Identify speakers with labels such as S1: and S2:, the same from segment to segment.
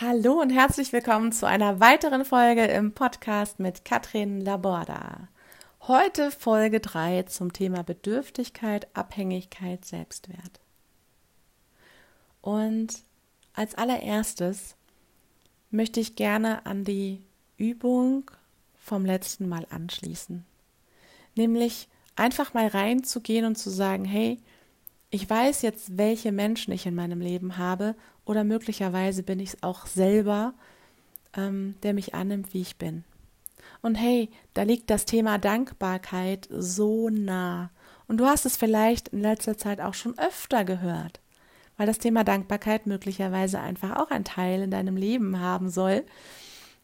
S1: Hallo und herzlich willkommen zu einer weiteren Folge im Podcast mit Katrin Laborda. Heute Folge 3 zum Thema Bedürftigkeit, Abhängigkeit, Selbstwert. Und als allererstes möchte ich gerne an die Übung vom letzten Mal anschließen. Nämlich einfach mal reinzugehen und zu sagen, hey, ich weiß jetzt, welche Menschen ich in meinem Leben habe oder möglicherweise bin ich es auch selber, ähm, der mich annimmt, wie ich bin. Und hey, da liegt das Thema Dankbarkeit so nah. Und du hast es vielleicht in letzter Zeit auch schon öfter gehört, weil das Thema Dankbarkeit möglicherweise einfach auch ein Teil in deinem Leben haben soll.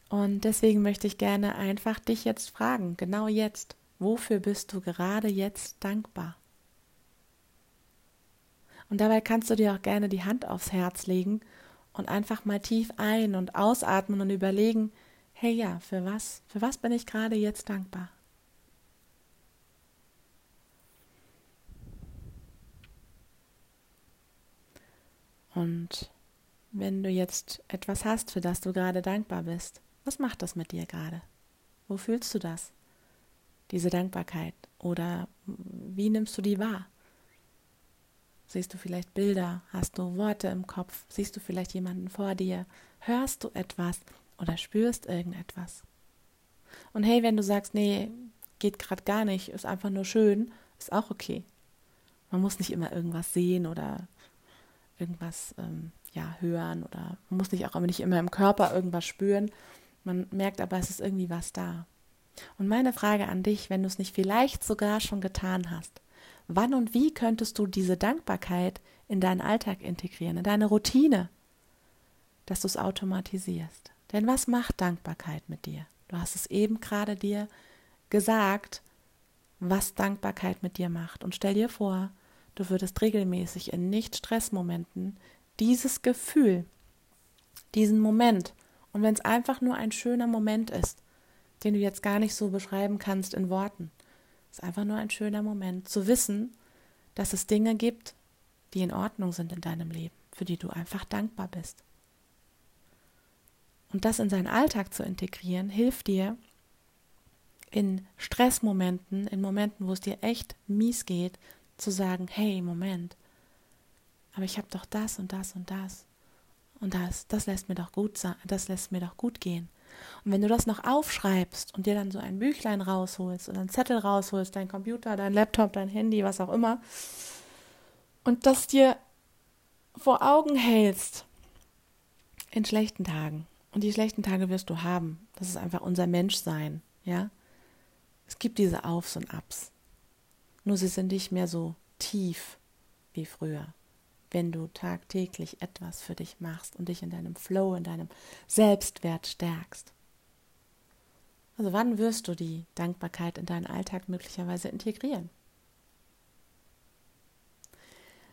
S1: Und deswegen möchte ich gerne einfach dich jetzt fragen, genau jetzt, wofür bist du gerade jetzt dankbar? Und dabei kannst du dir auch gerne die Hand aufs Herz legen und einfach mal tief ein- und ausatmen und überlegen, hey ja, für was, für was bin ich gerade jetzt dankbar? Und wenn du jetzt etwas hast, für das du gerade dankbar bist, was macht das mit dir gerade? Wo fühlst du das? Diese Dankbarkeit? Oder wie nimmst du die wahr? Siehst du vielleicht Bilder? Hast du Worte im Kopf? Siehst du vielleicht jemanden vor dir? Hörst du etwas oder spürst irgendetwas? Und hey, wenn du sagst, nee, geht gerade gar nicht, ist einfach nur schön, ist auch okay. Man muss nicht immer irgendwas sehen oder irgendwas ähm, ja, hören oder man muss nicht auch nicht immer im Körper irgendwas spüren. Man merkt aber, es ist irgendwie was da. Und meine Frage an dich, wenn du es nicht vielleicht sogar schon getan hast, Wann und wie könntest du diese Dankbarkeit in deinen Alltag integrieren, in deine Routine, dass du es automatisierst? Denn was macht Dankbarkeit mit dir? Du hast es eben gerade dir gesagt, was Dankbarkeit mit dir macht. Und stell dir vor, du würdest regelmäßig in Nicht-Stress-Momenten dieses Gefühl, diesen Moment, und wenn es einfach nur ein schöner Moment ist, den du jetzt gar nicht so beschreiben kannst in Worten, ist einfach nur ein schöner Moment zu wissen, dass es Dinge gibt, die in Ordnung sind in deinem Leben, für die du einfach dankbar bist. Und das in seinen Alltag zu integrieren, hilft dir in Stressmomenten, in Momenten, wo es dir echt mies geht, zu sagen, hey, Moment, aber ich habe doch das und das und das. Und das, das lässt mir doch gut sein, das lässt mir doch gut gehen. Und wenn du das noch aufschreibst und dir dann so ein Büchlein rausholst oder einen Zettel rausholst, dein Computer, dein Laptop, dein Handy, was auch immer, und das dir vor Augen hältst in schlechten Tagen, und die schlechten Tage wirst du haben, das ist einfach unser Menschsein, ja. Es gibt diese Aufs und Abs. Nur sie sind nicht mehr so tief wie früher wenn du tagtäglich etwas für dich machst und dich in deinem Flow, in deinem Selbstwert stärkst. Also wann wirst du die Dankbarkeit in deinen Alltag möglicherweise integrieren?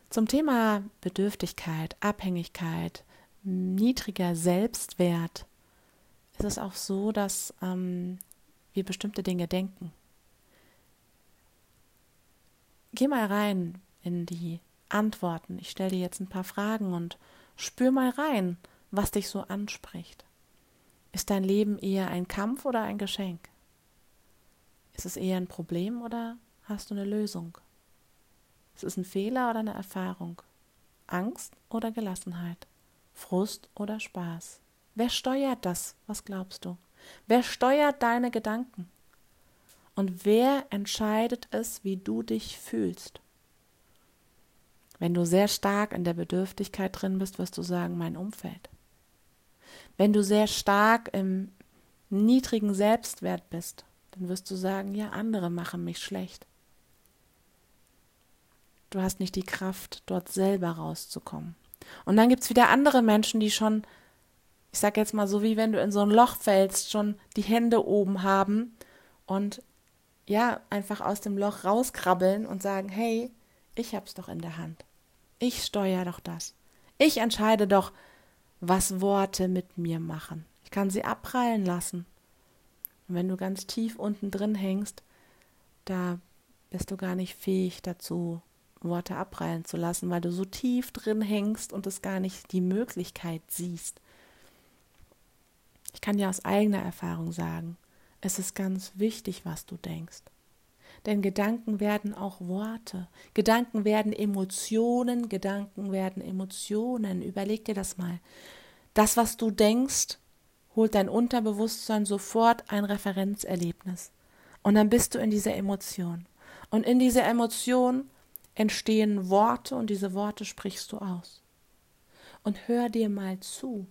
S1: Zum Thema Bedürftigkeit, Abhängigkeit, niedriger Selbstwert ist es auch so, dass ähm, wir bestimmte Dinge denken. Geh mal rein in die Antworten. Ich stelle dir jetzt ein paar Fragen und spür mal rein, was dich so anspricht. Ist dein Leben eher ein Kampf oder ein Geschenk? Ist es eher ein Problem oder hast du eine Lösung? Ist es ein Fehler oder eine Erfahrung? Angst oder Gelassenheit? Frust oder Spaß? Wer steuert das? Was glaubst du? Wer steuert deine Gedanken? Und wer entscheidet es, wie du dich fühlst? Wenn du sehr stark in der Bedürftigkeit drin bist, wirst du sagen, mein Umfeld. Wenn du sehr stark im niedrigen Selbstwert bist, dann wirst du sagen, ja, andere machen mich schlecht. Du hast nicht die Kraft, dort selber rauszukommen. Und dann gibt es wieder andere Menschen, die schon, ich sag jetzt mal so, wie wenn du in so ein Loch fällst, schon die Hände oben haben und ja, einfach aus dem Loch rauskrabbeln und sagen, hey, ich hab's doch in der Hand. Ich steuere doch das. Ich entscheide doch, was Worte mit mir machen. Ich kann sie abprallen lassen. Und wenn du ganz tief unten drin hängst, da bist du gar nicht fähig dazu, Worte abprallen zu lassen, weil du so tief drin hängst und es gar nicht die Möglichkeit siehst. Ich kann dir aus eigener Erfahrung sagen, es ist ganz wichtig, was du denkst. Denn Gedanken werden auch Worte, Gedanken werden Emotionen, Gedanken werden Emotionen. Überleg dir das mal. Das, was du denkst, holt dein Unterbewusstsein sofort ein Referenzerlebnis. Und dann bist du in dieser Emotion. Und in dieser Emotion entstehen Worte und diese Worte sprichst du aus. Und hör dir mal zu.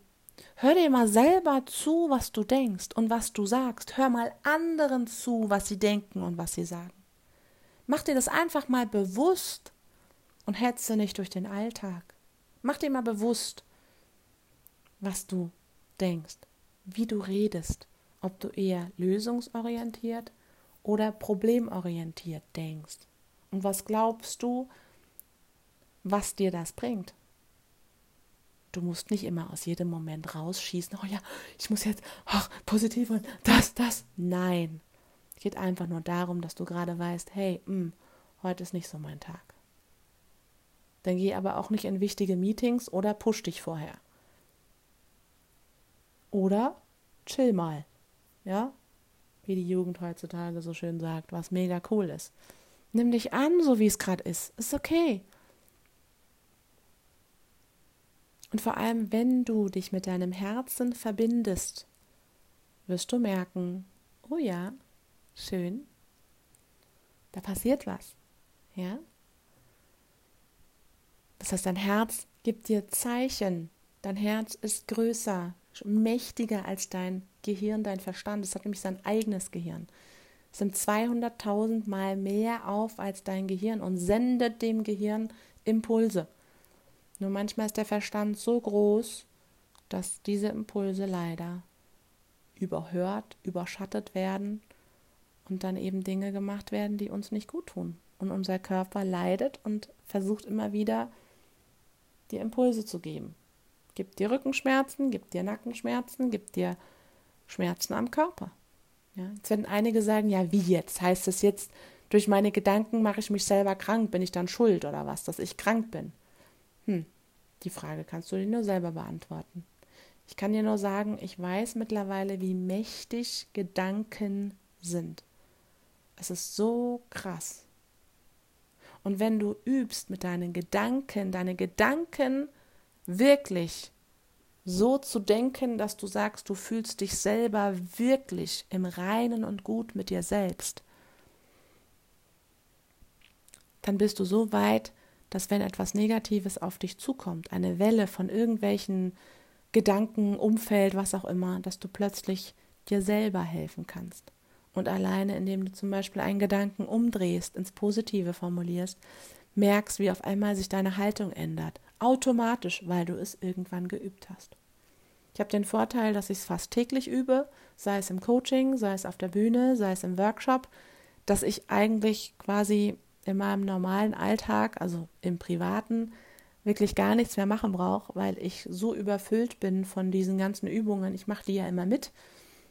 S1: Hör dir mal selber zu, was du denkst und was du sagst. Hör mal anderen zu, was sie denken und was sie sagen. Mach dir das einfach mal bewusst und hetze nicht durch den Alltag. Mach dir mal bewusst, was du denkst, wie du redest, ob du eher lösungsorientiert oder problemorientiert denkst. Und was glaubst du, was dir das bringt? Du musst nicht immer aus jedem Moment rausschießen, oh ja, ich muss jetzt ach, positiv und das, das. Nein. Es geht einfach nur darum, dass du gerade weißt, hey, mh, hm, heute ist nicht so mein Tag. Dann geh aber auch nicht in wichtige Meetings oder push dich vorher. Oder chill mal. Ja? Wie die Jugend heutzutage so schön sagt, was mega cool ist. Nimm dich an, so wie es gerade ist. Ist okay. Und vor allem, wenn du dich mit deinem Herzen verbindest, wirst du merken, oh ja, schön, da passiert was. Ja? Das heißt, dein Herz gibt dir Zeichen. Dein Herz ist größer, mächtiger als dein Gehirn, dein Verstand. Es hat nämlich sein eigenes Gehirn. Es sind 200.000 Mal mehr auf als dein Gehirn und sendet dem Gehirn Impulse. Nur manchmal ist der Verstand so groß, dass diese Impulse leider überhört, überschattet werden und dann eben Dinge gemacht werden, die uns nicht gut tun. Und unser Körper leidet und versucht immer wieder, die Impulse zu geben. Gibt dir Rückenschmerzen, gibt dir Nackenschmerzen, gibt dir Schmerzen am Körper. Ja, jetzt werden einige sagen, ja, wie jetzt? Heißt es jetzt, durch meine Gedanken mache ich mich selber krank? Bin ich dann schuld oder was, dass ich krank bin? Hm, die Frage kannst du dir nur selber beantworten. Ich kann dir nur sagen, ich weiß mittlerweile, wie mächtig Gedanken sind. Es ist so krass. Und wenn du übst mit deinen Gedanken, deine Gedanken wirklich so zu denken, dass du sagst, du fühlst dich selber wirklich im Reinen und gut mit dir selbst, dann bist du so weit, dass wenn etwas Negatives auf dich zukommt, eine Welle von irgendwelchen Gedanken, Umfeld, was auch immer, dass du plötzlich dir selber helfen kannst. Und alleine, indem du zum Beispiel einen Gedanken umdrehst, ins Positive formulierst, merkst, wie auf einmal sich deine Haltung ändert. Automatisch, weil du es irgendwann geübt hast. Ich habe den Vorteil, dass ich es fast täglich übe, sei es im Coaching, sei es auf der Bühne, sei es im Workshop, dass ich eigentlich quasi in meinem normalen Alltag, also im privaten, wirklich gar nichts mehr machen brauche, weil ich so überfüllt bin von diesen ganzen Übungen. Ich mache die ja immer mit.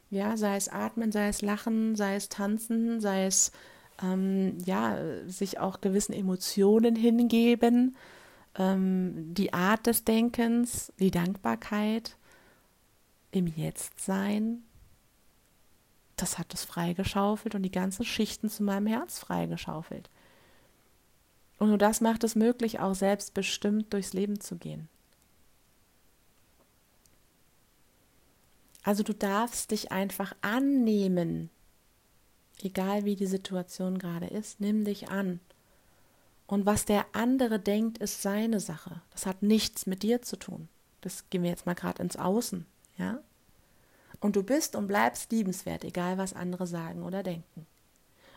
S1: Ja, sei es Atmen, sei es Lachen, sei es Tanzen, sei es ähm, ja, sich auch gewissen Emotionen hingeben, ähm, die Art des Denkens, die Dankbarkeit, im Jetzt sein. Das hat es freigeschaufelt und die ganzen Schichten zu meinem Herz freigeschaufelt. Und nur das macht es möglich, auch selbstbestimmt durchs Leben zu gehen. Also du darfst dich einfach annehmen, egal wie die Situation gerade ist, nimm dich an. Und was der andere denkt, ist seine Sache. Das hat nichts mit dir zu tun. Das gehen wir jetzt mal gerade ins Außen, ja? Und du bist und bleibst liebenswert, egal was andere sagen oder denken.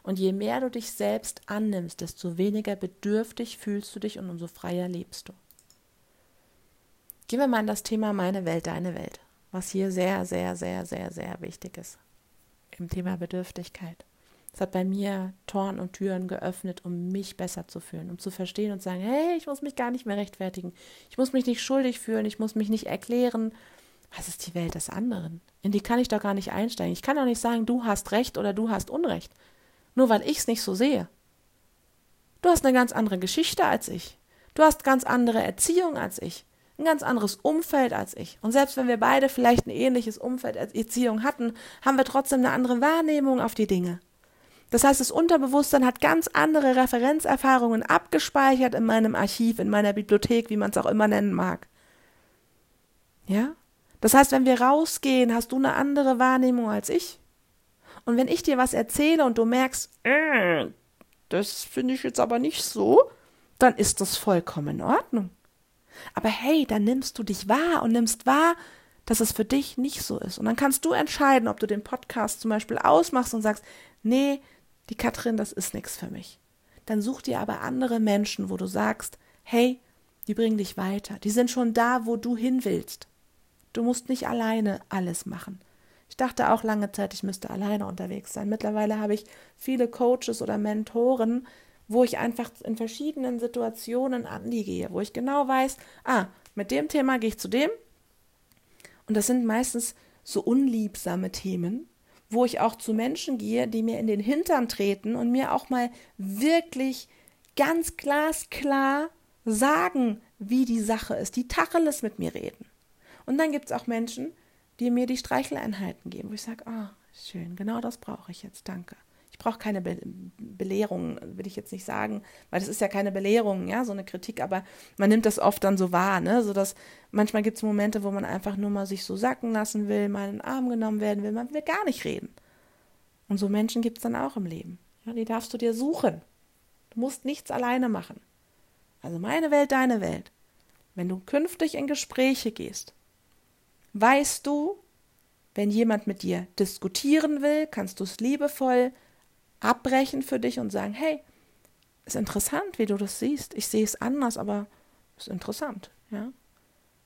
S1: Und je mehr du dich selbst annimmst, desto weniger bedürftig fühlst du dich und umso freier lebst du. Gehen wir mal in das Thema meine Welt, deine Welt, was hier sehr, sehr, sehr, sehr, sehr wichtig ist im Thema Bedürftigkeit. Es hat bei mir Toren und Türen geöffnet, um mich besser zu fühlen, um zu verstehen und zu sagen, hey, ich muss mich gar nicht mehr rechtfertigen. Ich muss mich nicht schuldig fühlen, ich muss mich nicht erklären. Was ist die Welt des anderen? In die kann ich doch gar nicht einsteigen. Ich kann doch nicht sagen, du hast Recht oder du hast Unrecht nur weil ich es nicht so sehe. Du hast eine ganz andere Geschichte als ich. Du hast ganz andere Erziehung als ich. Ein ganz anderes Umfeld als ich. Und selbst wenn wir beide vielleicht ein ähnliches Umfeld als Erziehung hatten, haben wir trotzdem eine andere Wahrnehmung auf die Dinge. Das heißt, das Unterbewusstsein hat ganz andere Referenzerfahrungen abgespeichert in meinem Archiv, in meiner Bibliothek, wie man es auch immer nennen mag. Ja? Das heißt, wenn wir rausgehen, hast du eine andere Wahrnehmung als ich. Und wenn ich dir was erzähle und du merkst, äh, das finde ich jetzt aber nicht so, dann ist das vollkommen in Ordnung. Aber hey, dann nimmst du dich wahr und nimmst wahr, dass es für dich nicht so ist. Und dann kannst du entscheiden, ob du den Podcast zum Beispiel ausmachst und sagst, nee, die Katrin, das ist nichts für mich. Dann such dir aber andere Menschen, wo du sagst, hey, die bringen dich weiter. Die sind schon da, wo du hin willst. Du musst nicht alleine alles machen. Ich dachte auch lange Zeit, ich müsste alleine unterwegs sein. Mittlerweile habe ich viele Coaches oder Mentoren, wo ich einfach in verschiedenen Situationen an die gehe, wo ich genau weiß, ah, mit dem Thema gehe ich zu dem. Und das sind meistens so unliebsame Themen, wo ich auch zu Menschen gehe, die mir in den Hintern treten und mir auch mal wirklich ganz glasklar sagen, wie die Sache ist, die Tacheles mit mir reden. Und dann gibt es auch Menschen, die mir die Streicheleinheiten geben, wo ich sage, ah, oh, schön, genau das brauche ich jetzt, danke. Brauche keine Be Belehrung, will ich jetzt nicht sagen, weil das ist ja keine Belehrung, ja, so eine Kritik, aber man nimmt das oft dann so wahr, ne, so dass manchmal gibt es Momente, wo man einfach nur mal sich so sacken lassen will, mal in den Arm genommen werden will, man will gar nicht reden. Und so Menschen gibt es dann auch im Leben. Ja, die darfst du dir suchen. Du musst nichts alleine machen. Also meine Welt, deine Welt. Wenn du künftig in Gespräche gehst, weißt du, wenn jemand mit dir diskutieren will, kannst du es liebevoll abbrechen für dich und sagen, hey, ist interessant, wie du das siehst. Ich sehe es anders, aber ist interessant, ja.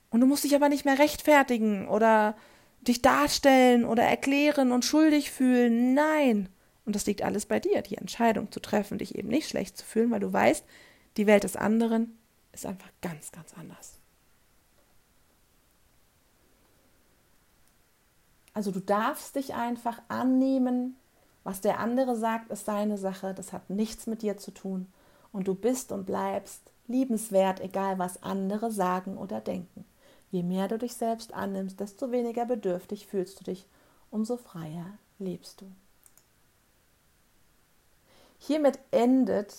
S1: Und du musst dich aber nicht mehr rechtfertigen oder dich darstellen oder erklären und schuldig fühlen. Nein. Und das liegt alles bei dir, die Entscheidung zu treffen, dich eben nicht schlecht zu fühlen, weil du weißt, die Welt des anderen ist einfach ganz, ganz anders. Also du darfst dich einfach annehmen, was der andere sagt, ist seine Sache, das hat nichts mit dir zu tun. Und du bist und bleibst liebenswert, egal was andere sagen oder denken. Je mehr du dich selbst annimmst, desto weniger bedürftig fühlst du dich, umso freier lebst du. Hiermit endet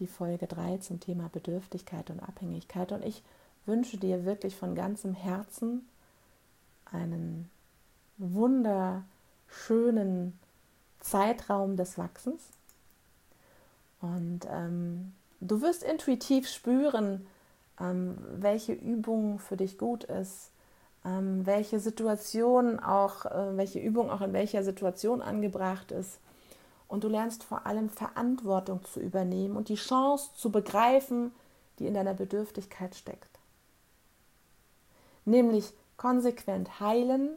S1: die Folge 3 zum Thema Bedürftigkeit und Abhängigkeit und ich wünsche dir wirklich von ganzem Herzen, einen wunderschönen Zeitraum des Wachsens. Und ähm, du wirst intuitiv spüren, ähm, welche Übung für dich gut ist, ähm, welche Situation auch, äh, welche Übung auch in welcher Situation angebracht ist. Und du lernst vor allem Verantwortung zu übernehmen und die Chance zu begreifen, die in deiner Bedürftigkeit steckt. Nämlich konsequent heilen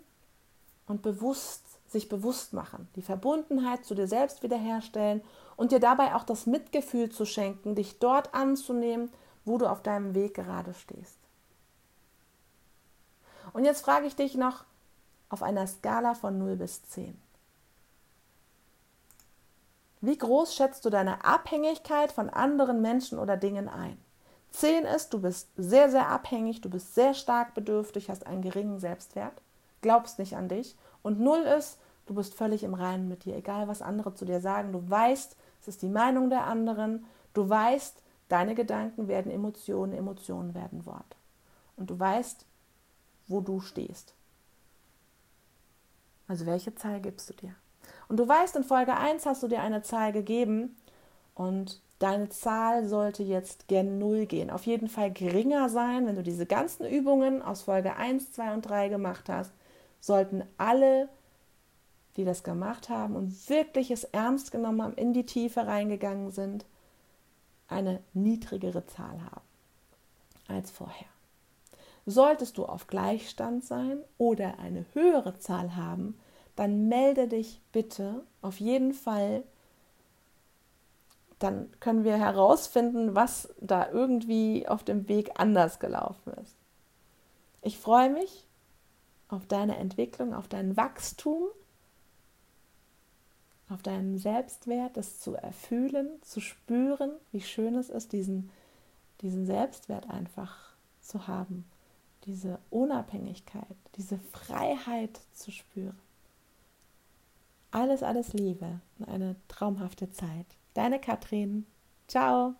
S1: und bewusst sich bewusst machen, die Verbundenheit zu dir selbst wiederherstellen und dir dabei auch das Mitgefühl zu schenken, dich dort anzunehmen, wo du auf deinem Weg gerade stehst. Und jetzt frage ich dich noch auf einer Skala von 0 bis 10. Wie groß schätzt du deine Abhängigkeit von anderen Menschen oder Dingen ein? Zehn ist, du bist sehr, sehr abhängig, du bist sehr stark bedürftig, hast einen geringen Selbstwert, glaubst nicht an dich. Und null ist, du bist völlig im Reinen mit dir, egal was andere zu dir sagen. Du weißt, es ist die Meinung der anderen. Du weißt, deine Gedanken werden Emotionen, Emotionen werden Wort. Und du weißt, wo du stehst. Also welche Zahl gibst du dir? Und du weißt, in Folge 1 hast du dir eine Zahl gegeben und Deine Zahl sollte jetzt gern 0 gehen. Auf jeden Fall geringer sein, wenn du diese ganzen Übungen aus Folge 1, 2 und 3 gemacht hast, sollten alle, die das gemacht haben und wirklich es ernst genommen haben, in die Tiefe reingegangen sind, eine niedrigere Zahl haben als vorher. Solltest du auf Gleichstand sein oder eine höhere Zahl haben, dann melde dich bitte auf jeden Fall dann können wir herausfinden, was da irgendwie auf dem Weg anders gelaufen ist. Ich freue mich auf deine Entwicklung, auf dein Wachstum, auf deinen Selbstwert, das zu erfühlen, zu spüren, wie schön es ist, diesen, diesen Selbstwert einfach zu haben, diese Unabhängigkeit, diese Freiheit zu spüren. Alles, alles Liebe und eine traumhafte Zeit. Deine Katrin. Ciao.